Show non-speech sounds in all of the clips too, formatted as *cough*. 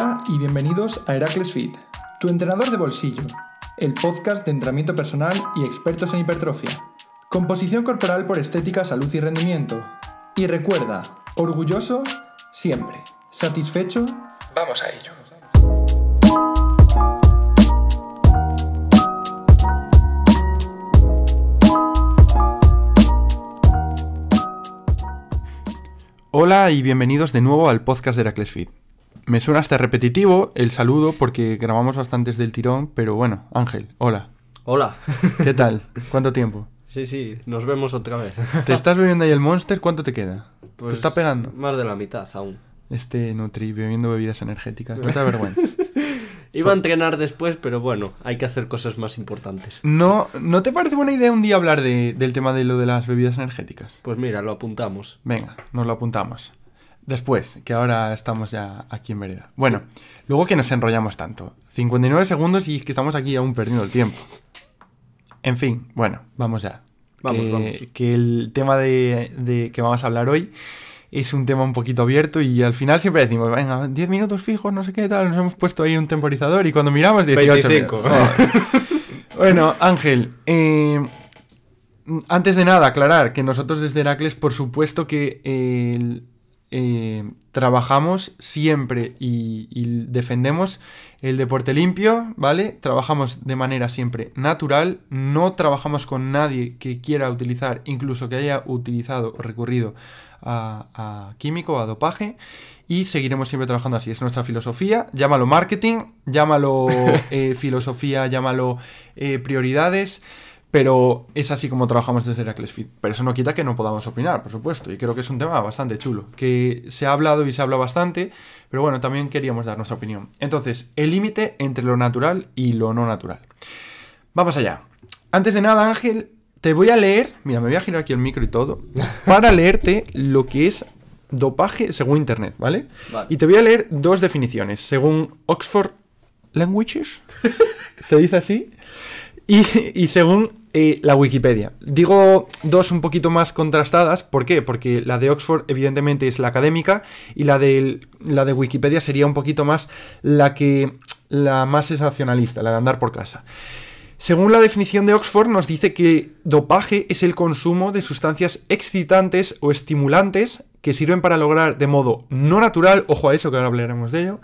Hola y bienvenidos a Heracles Fit, tu entrenador de bolsillo, el podcast de entrenamiento personal y expertos en hipertrofia. Composición corporal por estética, salud y rendimiento. Y recuerda, orgulloso siempre. ¿Satisfecho? Vamos a ello. Hola y bienvenidos de nuevo al podcast de Heracles Fit. Me suena hasta repetitivo el saludo porque grabamos bastantes del tirón, pero bueno, Ángel, hola. Hola. *laughs* ¿Qué tal? ¿Cuánto tiempo? Sí, sí, nos vemos otra vez. *laughs* ¿Te estás bebiendo ahí el Monster? ¿Cuánto te queda? Pues ¿Te está pegando? Más de la mitad aún. Este Nutri bebiendo bebidas energéticas. No te vergüenza. *laughs* Iba a entrenar después, pero bueno, hay que hacer cosas más importantes. ¿No, ¿no te parece buena idea un día hablar de- del tema de lo de las bebidas energéticas? Pues mira, lo apuntamos. Venga, nos lo apuntamos. Después, que ahora estamos ya aquí en vereda. Bueno, luego que nos enrollamos tanto. 59 segundos y es que estamos aquí aún perdiendo el tiempo. En fin, bueno, vamos ya. Vamos, que, vamos. que el tema de, de que vamos a hablar hoy es un tema un poquito abierto y al final siempre decimos, venga, 10 minutos fijos, no sé qué tal, nos hemos puesto ahí un temporizador y cuando miramos 18 25. minutos. *laughs* Bueno, Ángel, eh, antes de nada, aclarar que nosotros desde Heracles, por supuesto que el- eh, trabajamos siempre y, y defendemos el deporte limpio, ¿vale? Trabajamos de manera siempre natural, no trabajamos con nadie que quiera utilizar, incluso que haya utilizado o recurrido a, a químico, a dopaje, y seguiremos siempre trabajando así. Es nuestra filosofía, llámalo marketing, llámalo *laughs* eh, filosofía, llámalo eh, prioridades. Pero es así como trabajamos desde Heracles Fit. Pero eso no quita que no podamos opinar, por supuesto. Y creo que es un tema bastante chulo. Que se ha hablado y se habla bastante. Pero bueno, también queríamos dar nuestra opinión. Entonces, el límite entre lo natural y lo no natural. Vamos allá. Antes de nada, Ángel, te voy a leer. Mira, me voy a girar aquí el micro y todo. *laughs* Para leerte lo que es dopaje según Internet, ¿vale? Vale. Y te voy a leer dos definiciones. Según Oxford Languages. ¿Se dice así? *laughs* Y, según eh, la Wikipedia. Digo dos un poquito más contrastadas. ¿Por qué? Porque la de Oxford, evidentemente, es la académica. Y la de, la de Wikipedia sería un poquito más la que. la más sensacionalista, la de andar por casa. Según la definición de Oxford, nos dice que dopaje es el consumo de sustancias excitantes o estimulantes que sirven para lograr de modo no natural, ojo a eso que ahora hablaremos de ello,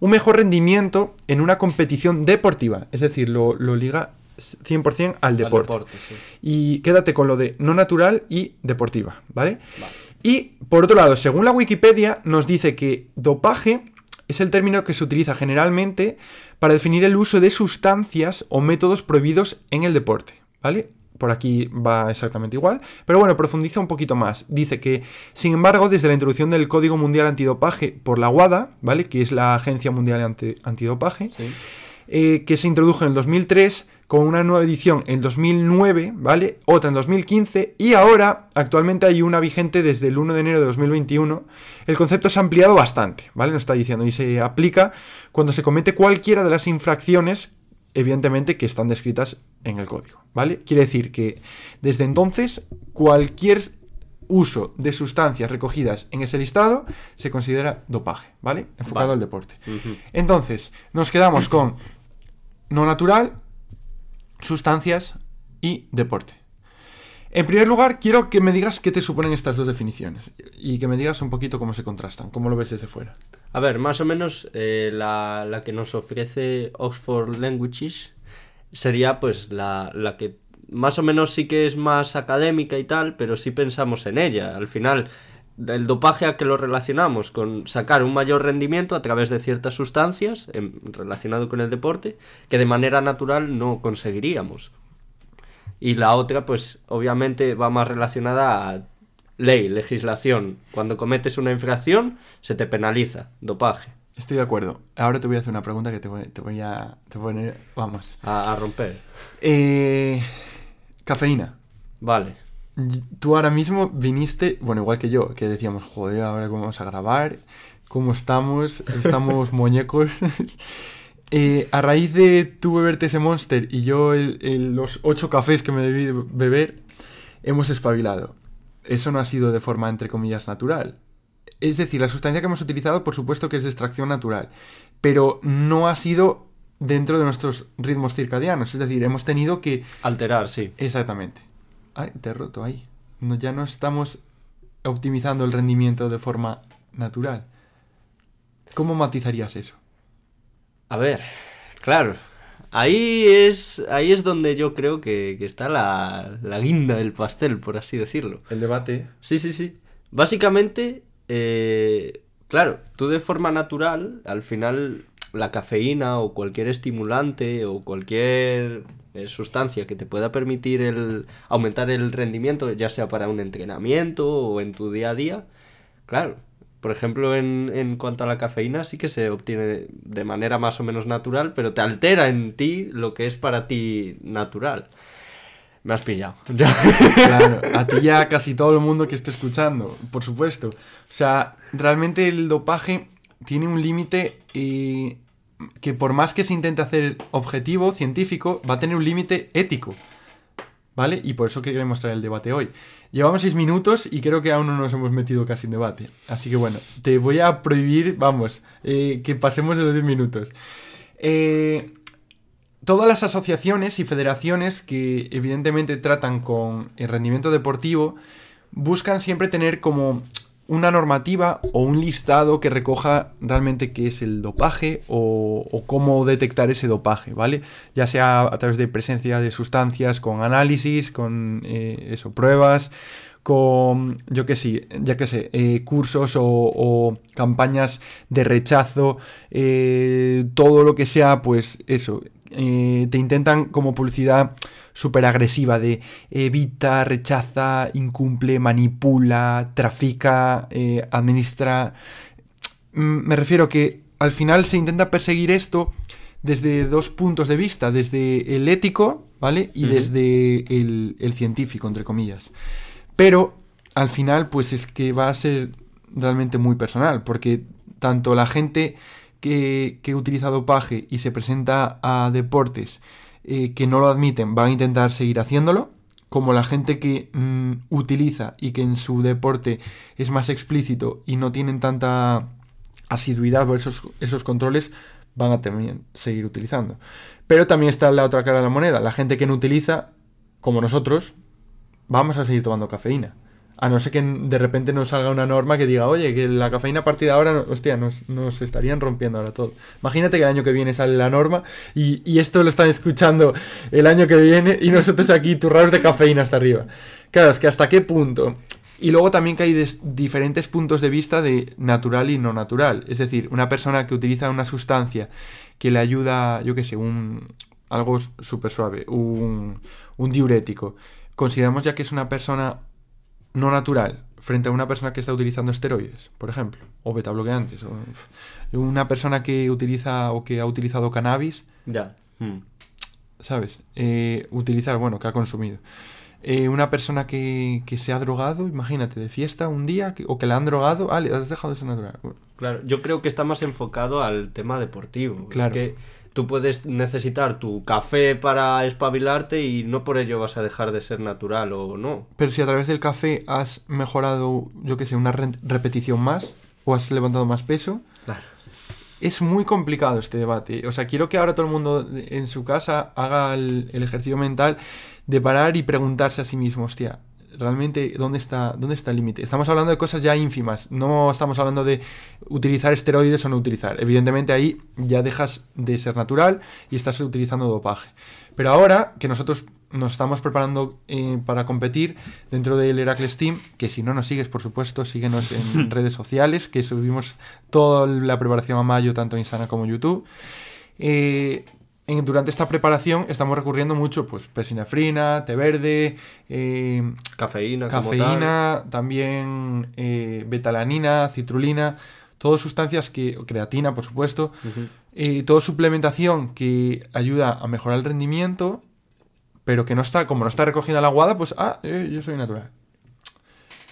un mejor rendimiento en una competición deportiva. Es decir, lo liga 100% al deporte. Al deporte, sí. Y quédate con lo de no natural y deportiva, ¿vale? Vale. Y por otro lado, según la Wikipedia, nos dice que dopaje es el término que se utiliza generalmente para definir el uso de sustancias o métodos prohibidos en el deporte, ¿vale? Por aquí va exactamente igual, pero bueno, profundiza un poquito más. Dice que, sin embargo, desde la introducción del Código Mundial Antidopaje por la WADA, ¿vale? Que es la Agencia Mundial Anti- Antidopaje, Sí. eh, que se introdujo en el 2003 con una nueva edición en 2009, ¿vale? Otra en 2015 y ahora actualmente hay una vigente desde el 1 de enero de 2021. El concepto se ha ampliado bastante, ¿vale? Nos está diciendo y se aplica cuando se comete cualquiera de las infracciones evidentemente que están descritas en el código, ¿vale? Quiere decir que desde entonces cualquier uso de sustancias recogidas en ese listado se considera dopaje, ¿vale? Enfocado Vale. al deporte. Entonces, nos quedamos con no natural, sustancias y deporte. En primer lugar, quiero que me digas qué te suponen estas dos definiciones y que me digas un poquito cómo se contrastan, cómo lo ves desde fuera. A ver, más o menos eh, la, la que nos ofrece Oxford Languages sería pues la, la que más o menos sí que es más académica y tal, pero sí pensamos en ella. Al final, el dopaje a que lo relacionamos con sacar un mayor rendimiento a través de ciertas sustancias en- relacionado con el deporte que de manera natural no conseguiríamos. Y la otra, pues obviamente va más relacionada a ley, legislación. Cuando cometes una infracción, se te penaliza, dopaje, Estoy de acuerdo. Ahora te voy a hacer una pregunta que te voy, te voy a te voy a poner... Vamos. a, a romper. Eh, cafeína. Vale. Tú ahora mismo viniste, bueno, igual que yo, que decíamos, joder, ahora cómo vamos a grabar, cómo estamos, estamos *laughs* muñecos. *laughs* Eh, a raíz de tú beberte ese monster y yo el- el- los ocho cafés que me debí beber, hemos espabilado. Eso no ha sido de forma, entre comillas, natural. es decir, la sustancia que hemos utilizado, por supuesto que es de extracción natural, pero no ha sido dentro de nuestros ritmos circadianos. Es decir, hemos tenido que... Alterar, sí. Exactamente. Ay, te he roto ahí. No, ya no estamos optimizando el rendimiento de forma natural. ¿Cómo matizarías eso? A ver, claro. Ahí es, ahí es donde yo creo que, que está la, la guinda del pastel, por así decirlo. El debate. Sí, sí, sí. Básicamente, eh, claro, tú de forma natural, al final la cafeína o cualquier estimulante o cualquier sustancia que te pueda permitir el aumentar el rendimiento, ya sea para un entrenamiento o en tu día a día, claro. Por ejemplo, en, en cuanto a la cafeína, sí que se obtiene de manera más o menos natural, pero te altera en ti lo que es para ti natural. Me has pillado. *laughs* Claro, a ti ya casi todo el mundo que esté escuchando, por supuesto. O sea, realmente el dopaje tiene un límite eh, que por más que se intente hacer objetivo, científico, va a tener un límite ético. ¿Vale? Y por eso que queremos traer el debate hoy. Llevamos seis minutos y creo que aún no nos hemos metido casi en debate. Así que bueno, te voy a prohibir, vamos, eh, que pasemos de los 10 minutos. Eh, todas las asociaciones y federaciones que evidentemente tratan con el rendimiento deportivo buscan siempre tener como una normativa o un listado que recoja realmente qué es el dopaje o, cómo detectar ese dopaje, ¿vale? Ya sea a través de presencia de sustancias, con análisis, con eh, eso, pruebas, con, yo que sí, ya que sé, eh, cursos o, campañas de rechazo, eh, todo lo que sea, pues eso, te intentan como publicidad súper agresiva de evita, rechaza, incumple, manipula, trafica, eh, administra. Mm, me refiero que al final se intenta perseguir esto desde dos puntos de vista, desde el ético, ¿vale? Y desde el, el, científico, entre comillas. Pero al final, pues es que va a ser realmente muy personal, porque tanto la gente que, que utiliza dopaje y se presenta a deportes eh, que no lo admiten van a intentar seguir haciéndolo, como la gente que mm, utiliza y que en su deporte es más explícito y no tienen tanta asiduidad o esos, esos controles, van a también seguir utilizando. Pero también está la otra cara de la moneda, la gente que no utiliza, como nosotros, vamos a seguir tomando cafeína. A no ser que de repente nos salga una norma que diga, oye, que la cafeína a partir de ahora, hostia, nos, nos estarían rompiendo ahora todo. Imagínate que el año que viene sale la norma y, y esto lo están escuchando el año que viene y nosotros aquí turrados de cafeína hasta arriba. Claro, es que hasta qué punto. Y luego también que hay diferentes puntos de vista de natural y no natural. Es decir, una persona que utiliza una sustancia que le ayuda, yo qué sé, un, algo súper suave, un, un diurético. Consideramos ya que es una persona no natural frente a una persona que está utilizando esteroides, por ejemplo, o betabloqueantes, o una persona que utiliza o que ha utilizado cannabis. Ya. Hmm. ¿Sabes? Eh, utilizar, bueno, que ha consumido. Eh, una persona que, que, se ha drogado, imagínate, de fiesta un día, o que le han drogado, ah, le has dejado de ser natural. Claro, yo creo que está más enfocado al tema deportivo. Claro. Es que tú puedes necesitar tu café para espabilarte y no por ello vas a dejar de ser natural o no. Pero si a través del café has mejorado, yo qué sé, una re repetición más o has levantado más peso. Claro. Es muy complicado este debate. O sea, quiero que ahora todo el mundo en su casa haga el, el ejercicio mental de parar y preguntarse a sí mismo, hostia, realmente dónde está, dónde está el límite. Estamos hablando de cosas ya ínfimas, no estamos hablando de utilizar esteroides o no utilizar. Evidentemente ahí ya dejas de ser natural y estás utilizando dopaje. Pero ahora que nosotros nos estamos preparando eh, para competir dentro del Heracles Team, que si no nos sigues, por supuesto, síguenos en *laughs* redes sociales, que subimos toda la preparación a mayo, tanto en Instagram como en YouTube. Eh, durante esta preparación estamos recurriendo mucho, pues, pesinefrina, té verde, eh, cafeína, cafeína, también eh, betalanina, citrulina, todas sustancias que, creatina, por supuesto, uh toda suplementación que ayuda a mejorar el rendimiento, pero que no está, como no está recogida la aguada, pues, ah, yo soy natural.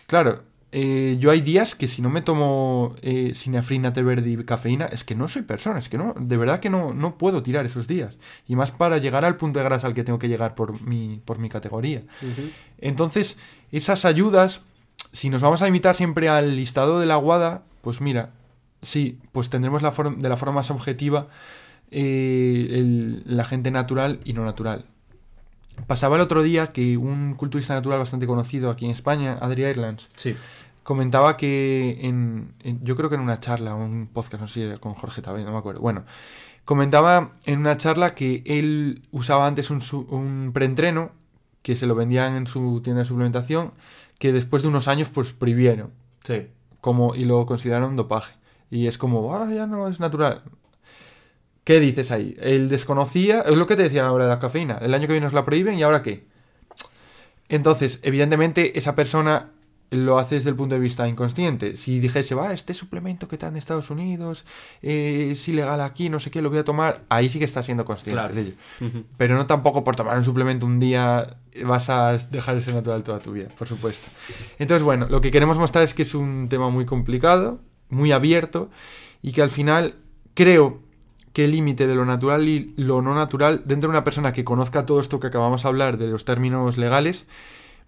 Claro, eh, yo hay días que si no me tomo eh, sinafrina, té verde y cafeína, es que no soy persona, es que no, de verdad que no, no puedo tirar esos días. Y más para llegar al punto de grasa al que tengo que llegar por mi, por mi categoría. Entonces, esas ayudas si nos vamos a limitar siempre al listado de la guada, pues mira, sí, pues tendremos la de la forma más objetiva eh, el, la gente natural y no natural. Pasaba el otro día que un culturista natural bastante conocido aquí en España, Adri Irlands, Sí. comentaba que en, en- yo creo que en una charla un podcast, no sé, con Jorge también, no me acuerdo. Bueno, comentaba en una charla que él usaba antes un preentreno que se lo vendían en su tienda de suplementación, que después de unos años pues prohibieron Sí. como y lo consideraron dopaje. Y es como, ah, ya no es natural. ¿Qué dices ahí? Él desconocía, es lo que te decía ahora de la cafeína. El año que viene nos la prohíben y ahora qué. Entonces, evidentemente, esa persona lo hace desde el punto de vista inconsciente. Si dijese, va, este suplemento que está en Estados Unidos eh, es ilegal aquí, no sé qué, lo voy a tomar, ahí sí que está siendo consciente Claro. de ello. Pero no tampoco por tomar un suplemento un día vas a dejar de ser natural toda tu vida, por supuesto. Entonces, bueno, lo que queremos mostrar es que es un tema muy complicado, muy abierto, y que al final creo el límite de lo natural y lo no natural, dentro de una persona que conozca todo esto que acabamos de hablar de los términos legales,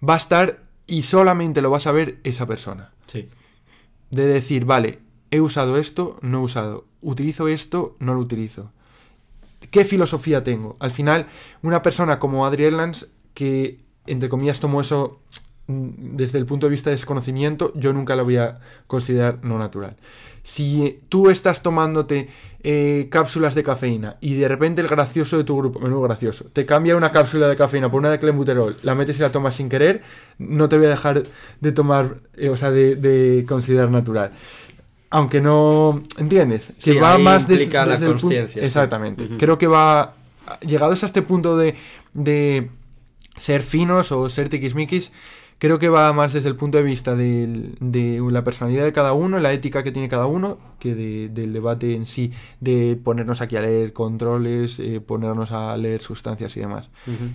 va a estar y solamente lo va a saber esa persona Sí. de decir, vale, he usado esto, no he usado, utilizo esto, no lo utilizo. ¿Qué filosofía tengo? Al final, una persona como Adri Erlands, que entre comillas tomó eso desde el punto de vista de desconocimiento, yo nunca lo voy a considerar no natural. Si tú estás tomándote eh, cápsulas de cafeína y de repente el gracioso de tu grupo, menudo gracioso, te cambia una cápsula de cafeína por una de clenbuterol, la metes y la tomas sin querer, no te voy a dejar de tomar, eh, o sea, de, de considerar natural. Aunque no, ¿entiendes? Que Sí, va ahí más des- la desde consciencia, sí. Exactamente. Creo que va, llegados a este punto de, de ser finos o ser tiquismiquis, creo que va más desde el punto de vista de, la personalidad de cada uno, la ética que tiene cada uno, que de- del debate en sí, de ponernos aquí a leer controles, eh, ponernos a leer sustancias y demás.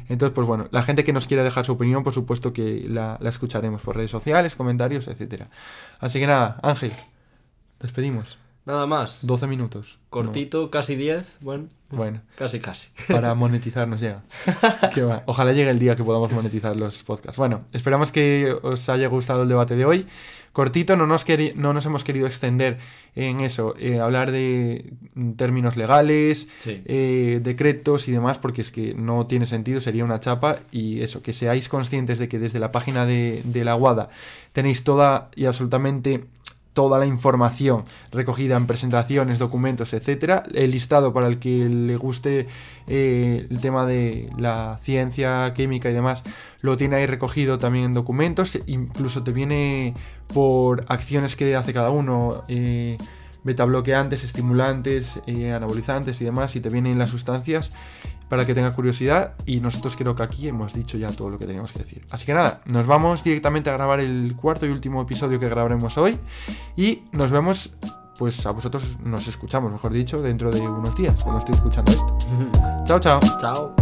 Entonces, pues bueno, la gente que nos quiera dejar su opinión, por supuesto que la, la escucharemos por redes sociales, comentarios, etcétera. Así que nada, Ángel, despedimos. Nada más. 12 minutos. Cortito, casi 10. Bueno, No, bueno, casi, casi. para monetizar nos llega. *laughs* Qué va. Ojalá llegue el día que podamos monetizar los podcasts. Bueno, esperamos que os haya gustado el debate de hoy. Cortito, no nos, no nos hemos querido extender en eso, eh, hablar de términos legales, Sí. eh, decretos y demás, porque es que no tiene sentido, sería una chapa. Y eso, que seáis conscientes de que desde la página de, de la WADA tenéis toda y absolutamente toda la información recogida en presentaciones, documentos, etcétera, el listado para el que le guste eh, el tema de la ciencia, química y demás, lo tiene ahí recogido también en documentos, incluso te viene por acciones que hace cada uno, eh, betabloqueantes, estimulantes, eh, anabolizantes y demás, y te vienen las sustancias para que tenga curiosidad y nosotros creo que aquí hemos dicho ya todo lo que teníamos que decir. Así que nada, nos vamos directamente a grabar el cuarto y último episodio que grabaremos hoy y nos vemos, pues a vosotros nos escuchamos, mejor dicho, dentro de unos días, cuando estoy escuchando esto. *laughs* Chao, chao. Chao.